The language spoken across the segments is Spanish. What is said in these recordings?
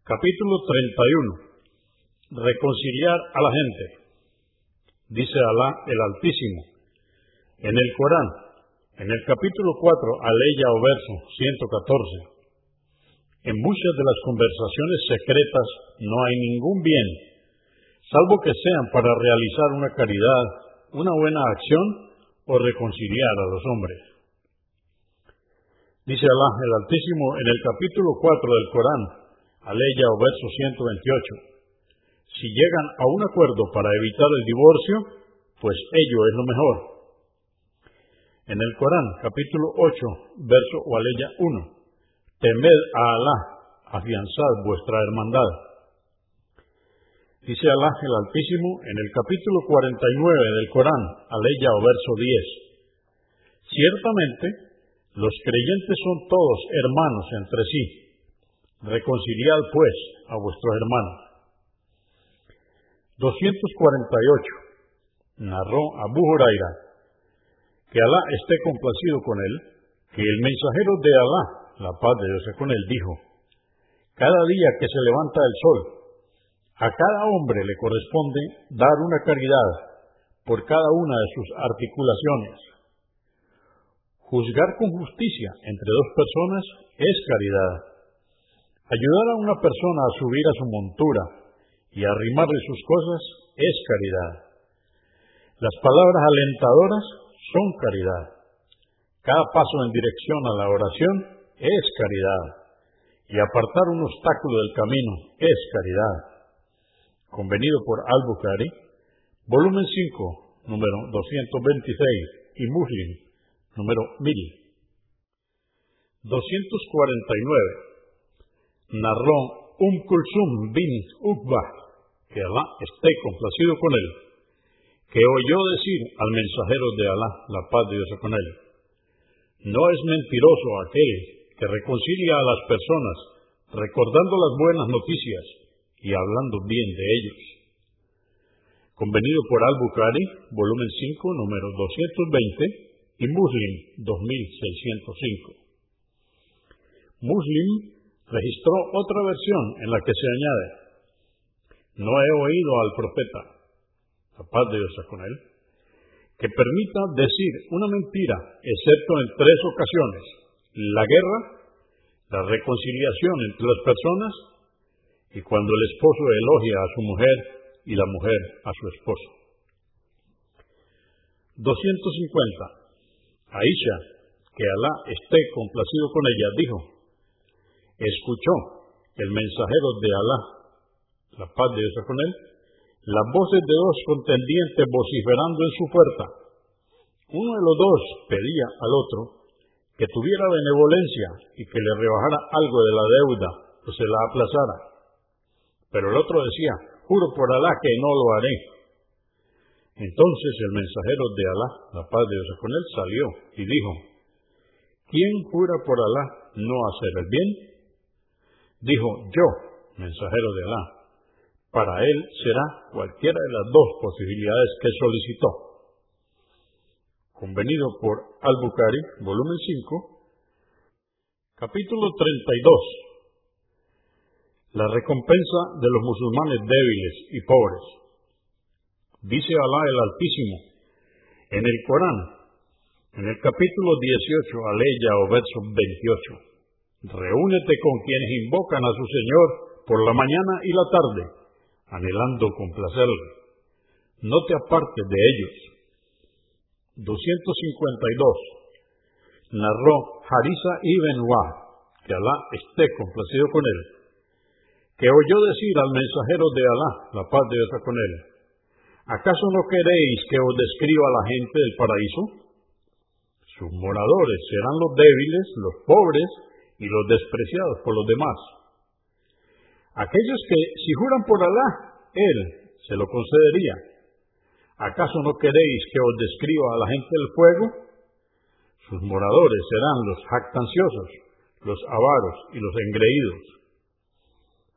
Capítulo 31. Reconciliar a la gente. Dice Alá el Altísimo. En el Corán, en el capítulo 4, aleya o verso 114. En muchas de las conversaciones secretas no hay ningún bien, salvo que sean para realizar una caridad, una buena acción o reconciliar a los hombres. Dice Alá el Altísimo en el capítulo 4 del Corán, aleya o verso 128. Si llegan a un acuerdo para evitar el divorcio, pues ello es lo mejor. En el Corán, capítulo 8, verso o aleya 1. Temed a Alá, afianzad vuestra hermandad. Dice Alá el Altísimo en el capítulo 49 del Corán, aleya o verso 10. Ciertamente, los creyentes son todos hermanos entre sí. Reconciliad pues a vuestros hermanos. 248. Narró Abu Huraira que Alá esté complacido con él, que el mensajero de Alá, la paz de Dios con él, dijo, cada día que se levanta el sol, a cada hombre le corresponde dar una caridad por cada una de sus articulaciones. Juzgar con justicia entre dos personas es caridad. Ayudar a una persona a subir a su montura y arrimarle sus cosas es caridad. Las palabras alentadoras son caridad. Cada paso en dirección a la oración es caridad. Y apartar un obstáculo del camino es caridad. Convenido por Al-Bukhari, volumen 5, número 226, y Muslim, número 1000. 249. Narró Um Kulsum bin Uqba, que Alá esté complacido con él, que oyó decir al mensajero de Alá, la paz de Dios con él, no es mentiroso aquel que reconcilia a las personas recordando las buenas noticias y hablando bien de ellos. Convenido por Al-Bukhari, volumen 5, número 220, y Muslim, 2605. Muslim registró otra versión en la que se añade, no he oído al profeta, la paz de Dios con él, que permita decir una mentira, excepto en tres ocasiones, la guerra, la reconciliación entre las personas y cuando el esposo elogia a su mujer y la mujer a su esposo. 250. Aisha, que Alá esté complacido con ella, dijo, escuchó el mensajero de Alá, la paz de Dios con él, las voces de dos contendientes vociferando en su puerta. Uno de los dos pedía al otro que tuviera benevolencia y que le rebajara algo de la deuda o se la aplazara. Pero el otro decía, juro por Alá que no lo haré. Entonces el mensajero de Alá, la paz de Dios con él, salió y dijo, ¿quién jura por Alá no hacer el bien? Dijo, yo, mensajero de Alá, para él será cualquiera de las dos posibilidades que solicitó. Convenido por Al-Bukhari, volumen 5, capítulo 32. La recompensa de los musulmanes débiles y pobres. Dice Alá el Altísimo en el Corán, en el capítulo 18, aleya o verso 28. Reúnete con quienes invocan a su Señor por la mañana y la tarde anhelando complacerle. No te apartes de ellos. 252. Narró Harisa ibn Wah, que Alá esté complacido con él, que oyó decir al mensajero de Alá, la paz de Dios con él, ¿acaso no queréis que os describa a la gente del paraíso? Sus moradores serán los débiles, los pobres y los despreciados por los demás Aquellos que, si juran por Alá, Él se lo concedería. ¿Acaso no queréis que os describa a la gente del fuego? Sus moradores serán los jactanciosos, los avaros y los engreídos.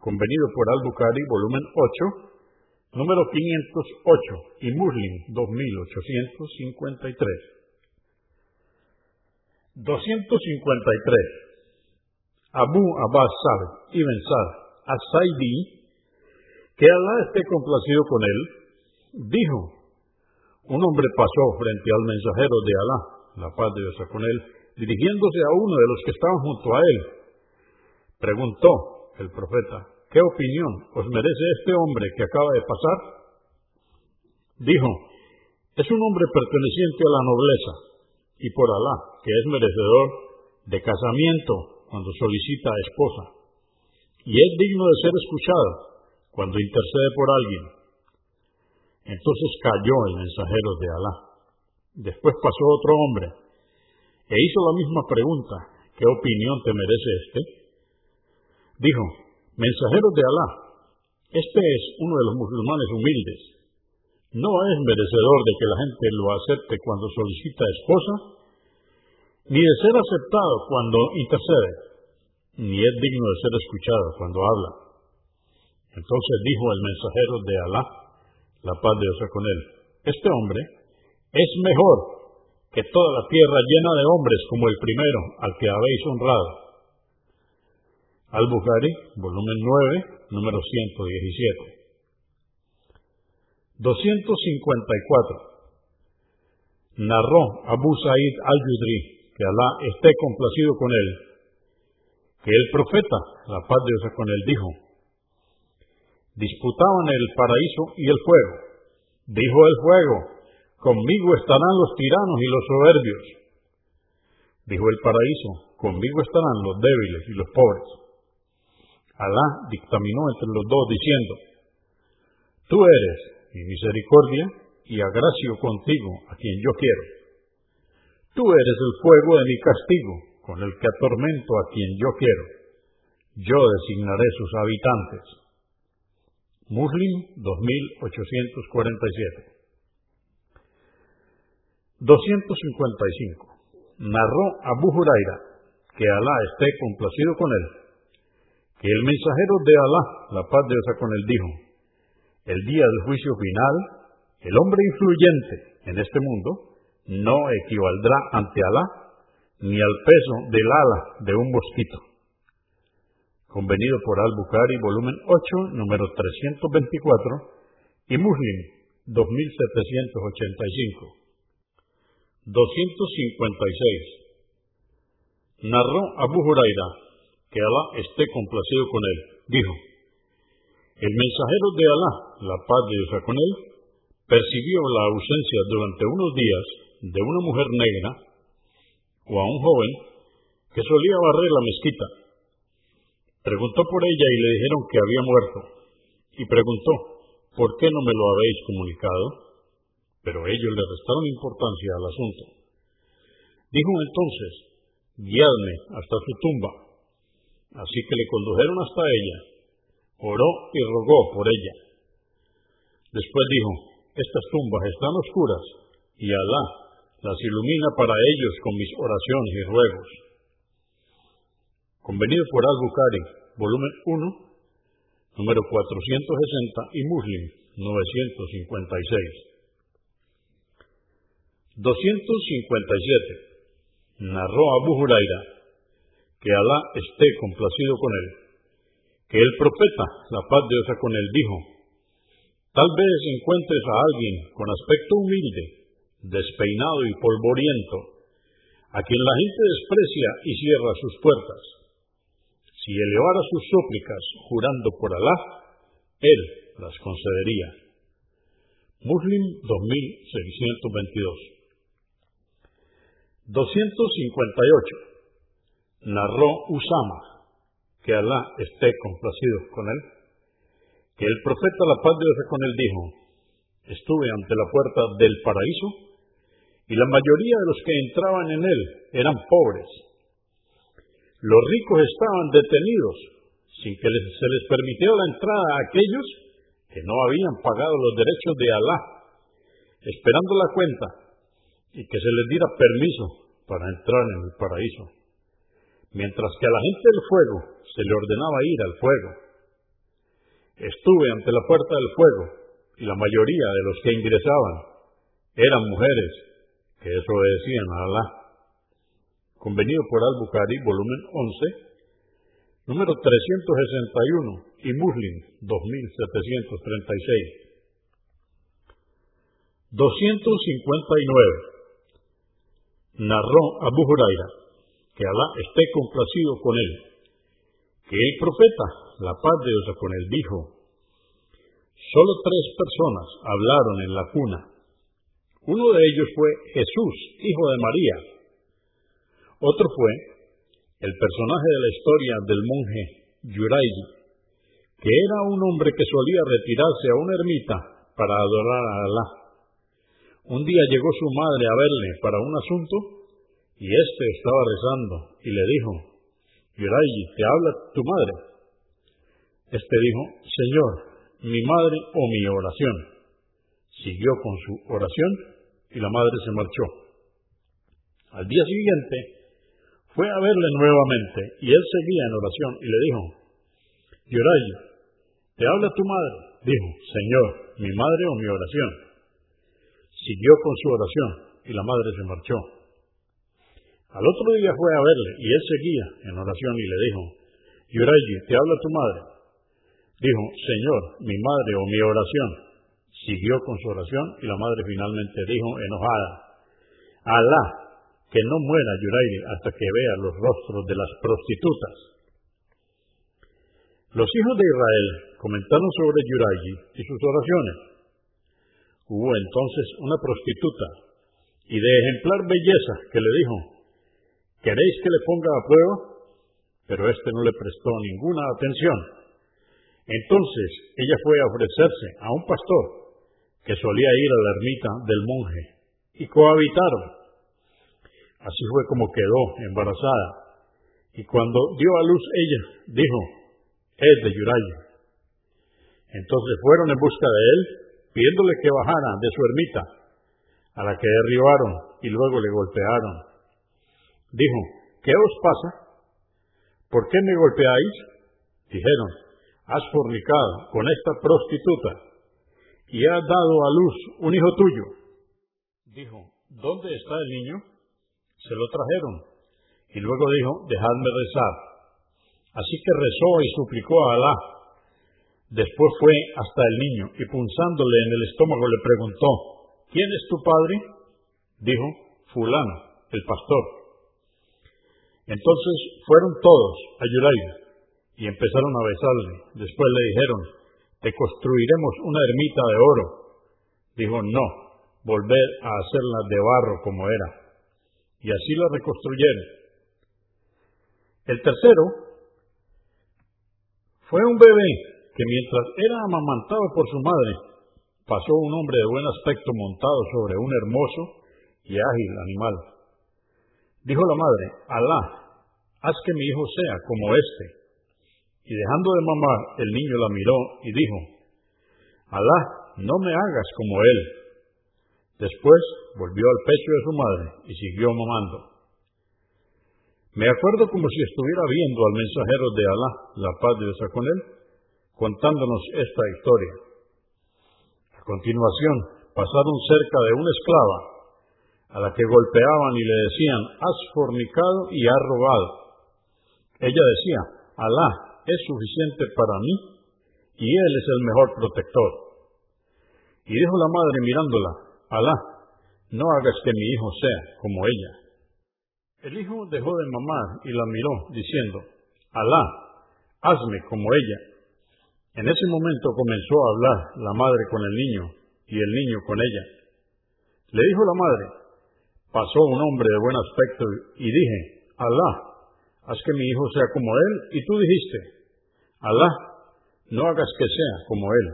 Convenido por Al-Bukhari, volumen 8, número 508 y Muslim 2853. 253. Abu Abbas Sa'd ibn Sa'd Asaidi, que Alá esté complacido con él, dijo, un hombre pasó frente al mensajero de Alá, la paz de Dios con él, dirigiéndose a uno de los que estaban junto a él. Preguntó el profeta, ¿qué opinión os merece este hombre que acaba de pasar? Dijo, es un hombre perteneciente a la nobleza, y por Alá, que es merecedor de casamiento cuando solicita esposa, y es digno de ser escuchado cuando intercede por alguien. Entonces cayó el mensajero de Alá. Después pasó otro hombre e hizo la misma pregunta, ¿qué opinión te merece este? Dijo, mensajero de Alá, este es uno de los musulmanes humildes. No es merecedor de que la gente lo acepte cuando solicita esposa, ni de ser aceptado cuando intercede, ni es digno de ser escuchado cuando habla. Entonces dijo el mensajero de Alá, la paz de Dios con él, este hombre es mejor que toda la tierra llena de hombres como el primero al que habéis honrado. Al-Bukhari, volumen 9, número 117. 254. Narró Abu Sa'id al-Yudri, que Alá esté complacido con él, que el profeta, la paz de Dios con él, dijo, disputaban el paraíso y el fuego. Dijo el fuego, Conmigo estarán los tiranos y los soberbios. Dijo el paraíso, conmigo estarán los débiles y los pobres. Alá dictaminó entre los dos diciendo, Tú eres mi misericordia y agracio contigo a quien yo quiero. Tú eres el fuego de mi castigo, con el que atormento a quien yo quiero. Yo designaré sus habitantes. Muslim 2847 255. Narró Abu Huraira, que Alá esté complacido con él, que el mensajero de Alá, la paz de Dios con él, dijo, el día del juicio final, el hombre influyente en este mundo no equivaldrá ante Alá ni al peso del ala de un mosquito. Convenido por Al-Bukhari, volumen 8, número 324, y Muslim, 2785. 256. Narró Abu Huraira, que Alá esté complacido con él, dijo, el mensajero de Alá, la paz de Dios con él, percibió la ausencia durante unos días de una mujer negra o a un joven que solía barrer la mezquita. Preguntó por ella y le dijeron que había muerto, y preguntó, ¿por qué no me lo habéis comunicado? pero ellos le restaron importancia al asunto. Dijo entonces, guiadme hasta su tumba. Así que le condujeron hasta ella, oró y rogó por ella. Después dijo, estas tumbas están oscuras y Alá las ilumina para ellos con mis oraciones y ruegos. Convenido por Al-Bukhari, volumen 1, número 460 y Muslim 956. 257. Narró Abu Huraira, que Alá esté complacido con él, que el profeta, la paz de Dios con él, dijo, tal vez encuentres a alguien con aspecto humilde, despeinado y polvoriento, a quien la gente desprecia y cierra sus puertas. Si elevara sus súplicas jurando por Alá, él las concedería. Muslim 2622 258. Narró Usama, que Alá esté complacido con él, que el profeta la paz de Dios con él dijo, estuve ante la puerta del paraíso y la mayoría de los que entraban en él eran pobres. Los ricos estaban detenidos sin que se les permitiera la entrada a aquellos que no habían pagado los derechos de Alá, esperando la cuenta y que se les diera permiso para entrar en el paraíso, mientras que a la gente del fuego se le ordenaba ir al fuego. Estuve ante la puerta del fuego y la mayoría de los que ingresaban eran mujeres que desobedecían a Alá. Convenido por Al-Bukhari, volumen 11, número 361 y Muslim 2736. 259. Narró Abu Huraira, que Alá esté complacido con él, que el profeta, la paz de Dios con él, dijo, solo tres personas hablaron en la cuna. Uno de ellos fue Jesús, hijo de María. Otro fue el personaje de la historia del monje Yurayi, que era un hombre que solía retirarse a una ermita para adorar a Alá. Un día llegó su madre a verle para un asunto y éste estaba rezando y le dijo, Yurayi, ¿te habla tu madre? Este dijo, Señor, mi madre o mi oración. Siguió con su oración y la madre se marchó. Al día siguiente, fue a verle nuevamente y él seguía en oración y le dijo, Yoray, ¿te habla tu madre? Dijo, Señor, mi madre o mi oración. Siguió con su oración y la madre se marchó. Al otro día fue a verle y él seguía en oración y le dijo, Yoray, ¿te habla tu madre? Dijo, Señor, mi madre o mi oración. Siguió con su oración y la madre finalmente dijo, enojada, Alá que no muera Yurairi hasta que vea los rostros de las prostitutas. Los hijos de Israel comentaron sobre Yurayi y sus oraciones. Hubo entonces una prostituta y de ejemplar belleza que le dijo, ¿queréis que le ponga a prueba? Pero éste no le prestó ninguna atención. Entonces ella fue a ofrecerse a un pastor que solía ir a la ermita del monje y cohabitaron. Así fue como quedó embarazada. Y cuando dio a luz ella, dijo, es de Yuraya. Entonces fueron en busca de él, pidiéndole que bajara de su ermita, a la que derribaron y luego le golpearon. Dijo, ¿qué os pasa? ¿Por qué me golpeáis? Dijeron, has fornicado con esta prostituta y has dado a luz un hijo tuyo. Dijo, ¿dónde está el niño? Se lo trajeron. Y luego dijo, dejadme rezar. Así que rezó y suplicó a Alá. Después fue hasta el niño y punzándole en el estómago le preguntó, ¿quién es tu padre? Dijo, fulano, el pastor. Entonces fueron todos a Yuraida y empezaron a besarle. Después le dijeron, te construiremos una ermita de oro. Dijo, no, volver a hacerla de barro como era y así la reconstruyeron. El tercero fue un bebé que mientras era amamantado por su madre, pasó un hombre de buen aspecto montado sobre un hermoso y ágil animal. Dijo la madre, Alá, haz que mi hijo sea como este. Y dejando de mamar, el niño la miró y dijo, Alá, no me hagas como él, Después volvió al pecho de su madre y siguió mamando. Me acuerdo como si estuviera viendo al mensajero de Alá, la paz de Dios con él, contándonos esta historia. A continuación, pasaron cerca de una esclava, a la que golpeaban y le decían, has fornicado y has robado. Ella decía, Alá es suficiente para mí y Él es el mejor protector. Y dijo la madre mirándola, Alá, no hagas que mi hijo sea como ella. El hijo dejó de mamar y la miró, diciendo, Alá, hazme como ella. En ese momento comenzó a hablar la madre con el niño y el niño con ella. Le dijo la madre, pasó un hombre de buen aspecto y dije, Alá, haz que mi hijo sea como él. Y tú dijiste, Alá, no hagas que sea como él.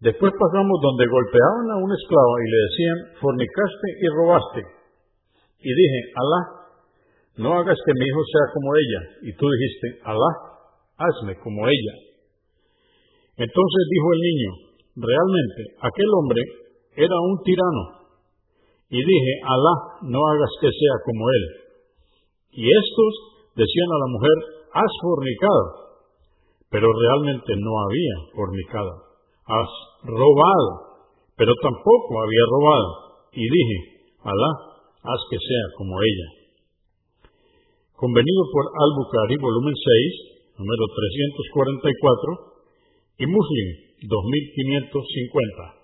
Después pasamos donde golpeaban a una esclava y le decían, fornicaste y robaste. Y dije, Alá, no hagas que mi hijo sea como ella. Y tú dijiste, Alá, hazme como ella. Entonces dijo el niño, realmente aquel hombre era un tirano. Y dije, Alá, no hagas que sea como él. Y estos decían a la mujer, has fornicado. Pero realmente no había fornicado has robado, pero tampoco había robado. Y dije, Alá, haz que sea como ella. Convenido por Al-Bukhari, volumen número 344, y Muslim 2550.